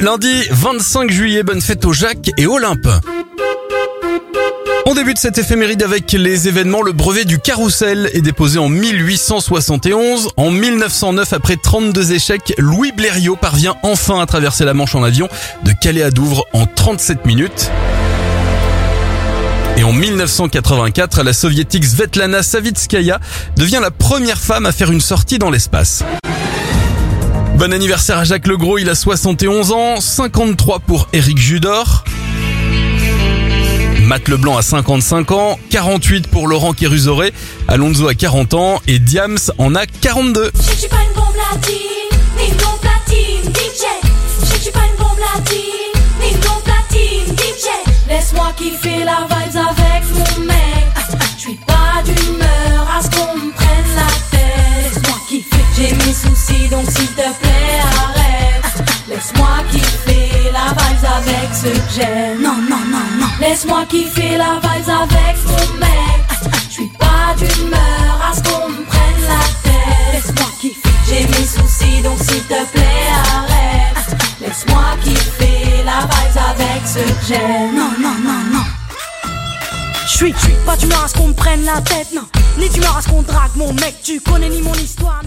Lundi 25 juillet, bonne fête aux Jacques et Olympe. On débute cette éphéméride avec les événements. Le brevet du carrousel est déposé en 1871. En 1909, après 32 échecs, Louis Blériot parvient enfin à traverser la Manche en avion de Calais à Douvres en 37 minutes. Et en 1984, la soviétique Svetlana Savitskaya devient la première femme à faire une sortie dans l'espace. Bon anniversaire à Jacques Legros, il a 71 ans, 53 pour Eric Judor. Matt Leblanc a 55 ans, 48 pour Laurent Kérusoré, Alonso a 40 ans et Diams en a 42. Je suis pas une bombe latine. Laisse-moi kiffer soucis donc s'il te plaît arrête. Laisse-moi kiffer la vibes avec ce que j'aime. Non, non, non, non. Laisse-moi kiffer la vibes avec mon mec. Je suis pas d'humeur à ce qu'on me prenne la tête. Laisse-moi kiffer, j'ai mes soucis donc s'il te plaît arrête. Laisse-moi kiffer la vibes avec ce que j'aime. Non, non, non, non. Je suis pas d'humeur à ce qu'on me prenne la tête, non. Ni d'humeur à ce qu'on drague mon mec, tu connais ni mon histoire.